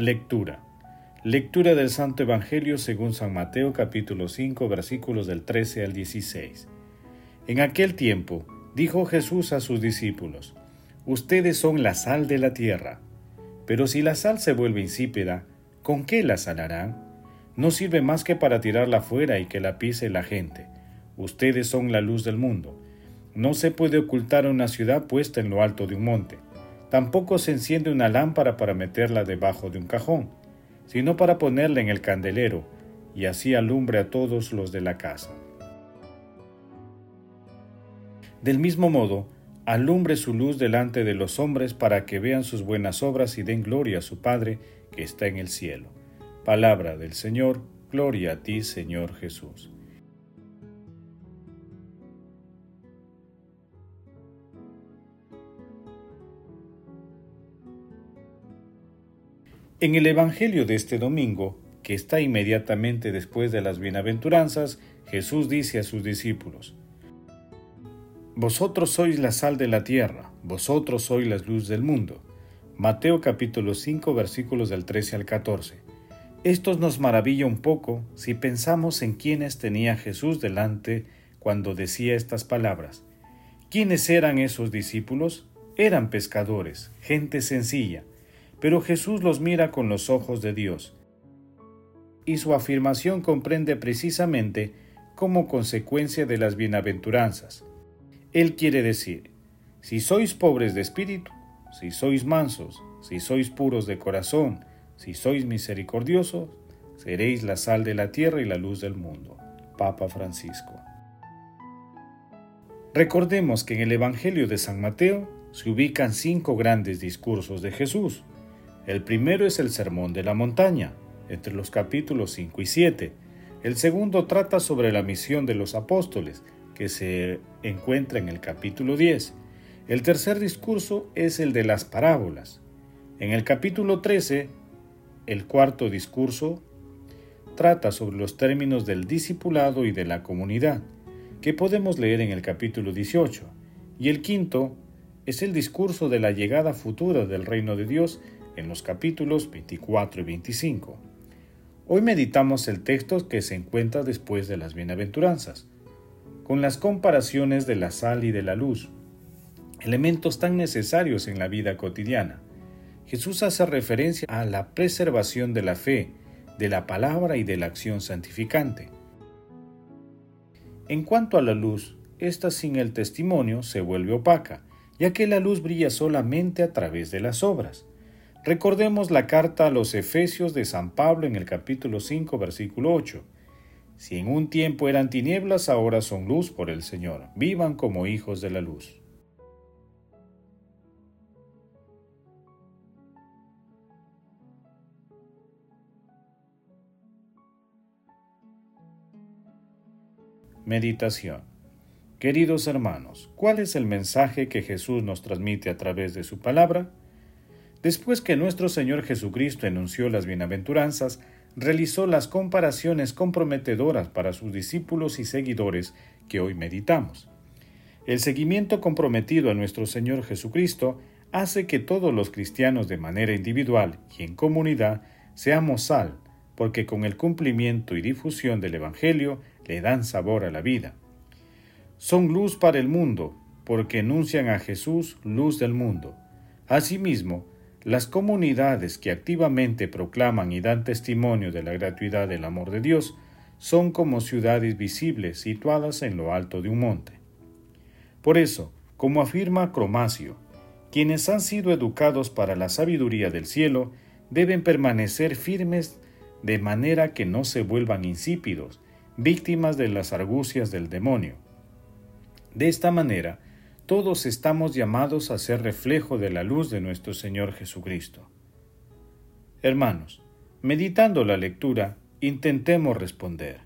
Lectura. Lectura del Santo Evangelio según San Mateo capítulo 5 versículos del 13 al 16. En aquel tiempo dijo Jesús a sus discípulos, Ustedes son la sal de la tierra, pero si la sal se vuelve insípida, ¿con qué la salarán? No sirve más que para tirarla fuera y que la pise la gente. Ustedes son la luz del mundo. No se puede ocultar una ciudad puesta en lo alto de un monte Tampoco se enciende una lámpara para meterla debajo de un cajón, sino para ponerla en el candelero, y así alumbre a todos los de la casa. Del mismo modo, alumbre su luz delante de los hombres para que vean sus buenas obras y den gloria a su Padre que está en el cielo. Palabra del Señor, gloria a ti, Señor Jesús. En el Evangelio de este domingo, que está inmediatamente después de las bienaventuranzas, Jesús dice a sus discípulos, Vosotros sois la sal de la tierra, vosotros sois la luz del mundo. Mateo capítulo 5 versículos del 13 al 14. Esto nos maravilla un poco si pensamos en quiénes tenía Jesús delante cuando decía estas palabras. ¿Quiénes eran esos discípulos? Eran pescadores, gente sencilla, pero Jesús los mira con los ojos de Dios. Y su afirmación comprende precisamente como consecuencia de las bienaventuranzas. Él quiere decir, si sois pobres de espíritu, si sois mansos, si sois puros de corazón, si sois misericordiosos, seréis la sal de la tierra y la luz del mundo. Papa Francisco. Recordemos que en el Evangelio de San Mateo se ubican cinco grandes discursos de Jesús. El primero es el Sermón de la Montaña, entre los capítulos 5 y 7. El segundo trata sobre la misión de los apóstoles, que se encuentra en el capítulo 10. El tercer discurso es el de las parábolas. En el capítulo 13, el cuarto discurso trata sobre los términos del discipulado y de la comunidad, que podemos leer en el capítulo 18. Y el quinto es el discurso de la llegada futura del reino de Dios en los capítulos 24 y 25. Hoy meditamos el texto que se encuentra después de las bienaventuranzas, con las comparaciones de la sal y de la luz, elementos tan necesarios en la vida cotidiana. Jesús hace referencia a la preservación de la fe, de la palabra y de la acción santificante. En cuanto a la luz, esta sin el testimonio se vuelve opaca, ya que la luz brilla solamente a través de las obras. Recordemos la carta a los Efesios de San Pablo en el capítulo 5, versículo 8. Si en un tiempo eran tinieblas, ahora son luz por el Señor. Vivan como hijos de la luz. Meditación Queridos hermanos, ¿cuál es el mensaje que Jesús nos transmite a través de su palabra? Después que nuestro Señor Jesucristo enunció las bienaventuranzas, realizó las comparaciones comprometedoras para sus discípulos y seguidores que hoy meditamos. El seguimiento comprometido a nuestro Señor Jesucristo hace que todos los cristianos de manera individual y en comunidad seamos sal, porque con el cumplimiento y difusión del Evangelio le dan sabor a la vida. Son luz para el mundo, porque enuncian a Jesús, luz del mundo. Asimismo, las comunidades que activamente proclaman y dan testimonio de la gratuidad del amor de Dios son como ciudades visibles situadas en lo alto de un monte. Por eso, como afirma Cromacio, quienes han sido educados para la sabiduría del cielo deben permanecer firmes de manera que no se vuelvan insípidos, víctimas de las argucias del demonio. De esta manera, todos estamos llamados a ser reflejo de la luz de nuestro Señor Jesucristo. Hermanos, meditando la lectura, intentemos responder.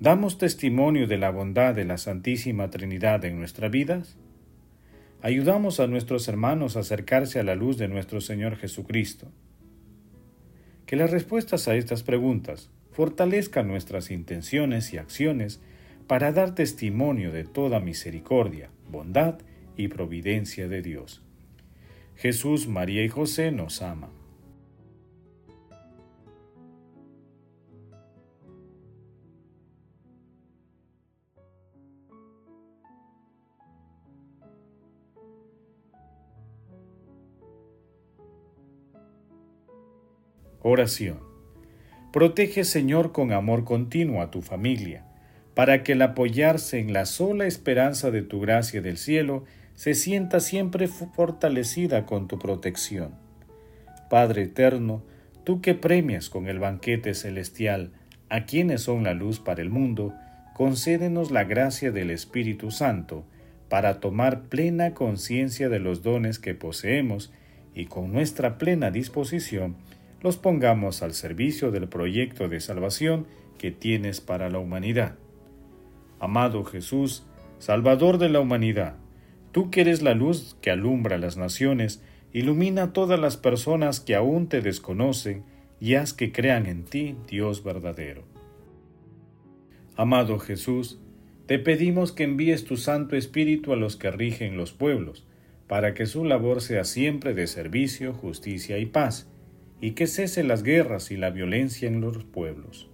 ¿Damos testimonio de la bondad de la Santísima Trinidad en nuestras vidas? ¿Ayudamos a nuestros hermanos a acercarse a la luz de nuestro Señor Jesucristo? Que las respuestas a estas preguntas fortalezcan nuestras intenciones y acciones para dar testimonio de toda misericordia, bondad y providencia de Dios. Jesús, María y José nos aman. Oración. Protege, Señor, con amor continuo a tu familia, para que el apoyarse en la sola esperanza de tu gracia del cielo se sienta siempre fortalecida con tu protección. Padre eterno, tú que premias con el banquete celestial a quienes son la luz para el mundo, concédenos la gracia del Espíritu Santo para tomar plena conciencia de los dones que poseemos y con nuestra plena disposición los pongamos al servicio del proyecto de salvación que tienes para la humanidad. Amado Jesús, Salvador de la humanidad, tú que eres la luz que alumbra las naciones, ilumina a todas las personas que aún te desconocen y haz que crean en ti, Dios verdadero. Amado Jesús, te pedimos que envíes tu Santo Espíritu a los que rigen los pueblos, para que su labor sea siempre de servicio, justicia y paz, y que cese las guerras y la violencia en los pueblos.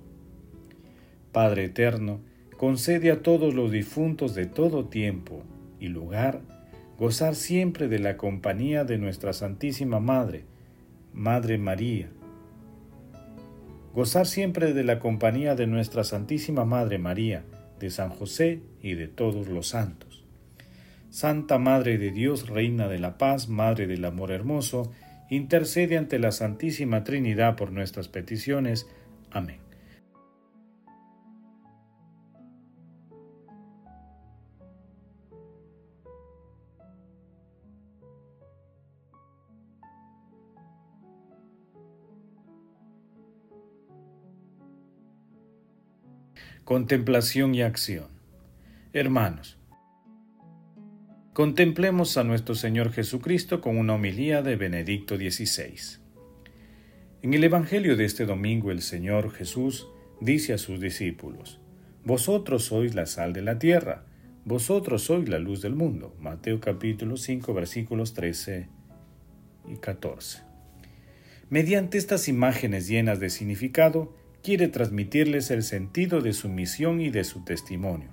Padre eterno, concede a todos los difuntos de todo tiempo y lugar gozar siempre de la compañía de nuestra Santísima Madre, Madre María. Gozar siempre de la compañía de nuestra Santísima Madre María, de San José y de todos los santos. Santa Madre de Dios, Reina de la Paz, Madre del Amor Hermoso, intercede ante la Santísima Trinidad por nuestras peticiones. Amén. Contemplación y acción. Hermanos, Contemplemos a nuestro Señor Jesucristo con una homilía de Benedicto XVI. En el Evangelio de este domingo el Señor Jesús dice a sus discípulos, Vosotros sois la sal de la tierra, vosotros sois la luz del mundo. Mateo capítulo 5 versículos 13 y 14. Mediante estas imágenes llenas de significado, quiere transmitirles el sentido de su misión y de su testimonio.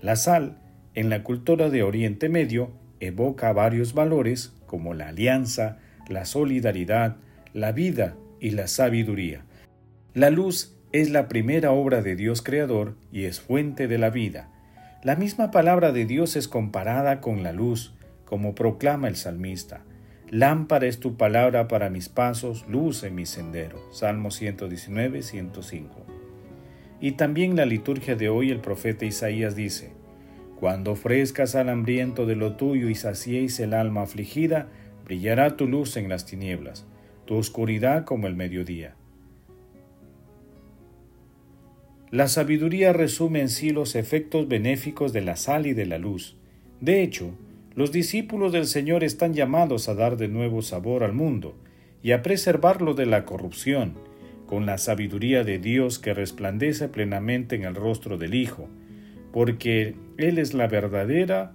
La sal en la cultura de Oriente Medio evoca varios valores como la alianza, la solidaridad, la vida y la sabiduría. La luz es la primera obra de Dios Creador y es fuente de la vida. La misma palabra de Dios es comparada con la luz, como proclama el salmista. Lámpara es tu palabra para mis pasos, luz en mi sendero. Salmo 119, 105. Y también la liturgia de hoy el profeta Isaías dice, cuando ofrezcas al hambriento de lo tuyo y saciéis el alma afligida, brillará tu luz en las tinieblas, tu oscuridad como el mediodía. La sabiduría resume en sí los efectos benéficos de la sal y de la luz. De hecho, los discípulos del Señor están llamados a dar de nuevo sabor al mundo y a preservarlo de la corrupción, con la sabiduría de Dios que resplandece plenamente en el rostro del Hijo, porque Él es la verdadera,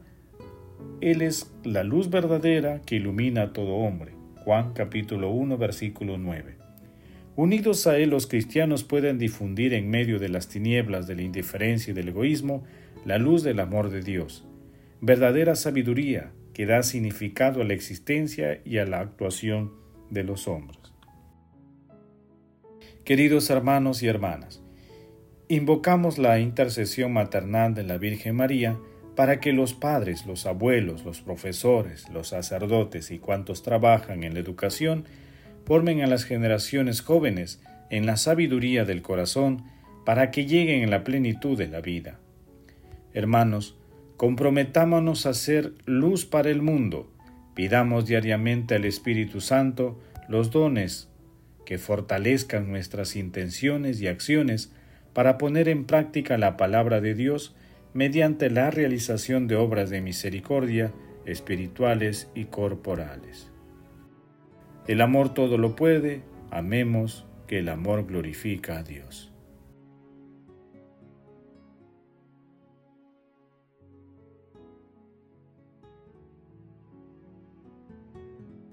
Él es la luz verdadera que ilumina a todo hombre. Juan capítulo 1 versículo 9. Unidos a Él los cristianos pueden difundir en medio de las tinieblas de la indiferencia y del egoísmo la luz del amor de Dios, verdadera sabiduría que da significado a la existencia y a la actuación de los hombres. Queridos hermanos y hermanas, Invocamos la intercesión maternal de la Virgen María para que los padres, los abuelos, los profesores, los sacerdotes y cuantos trabajan en la educación formen a las generaciones jóvenes en la sabiduría del corazón para que lleguen a la plenitud de la vida. Hermanos, Comprometámonos a ser luz para el mundo. Pidamos diariamente al Espíritu Santo los dones que fortalezcan nuestras intenciones y acciones para poner en práctica la palabra de Dios mediante la realización de obras de misericordia espirituales y corporales. El amor todo lo puede, amemos que el amor glorifica a Dios.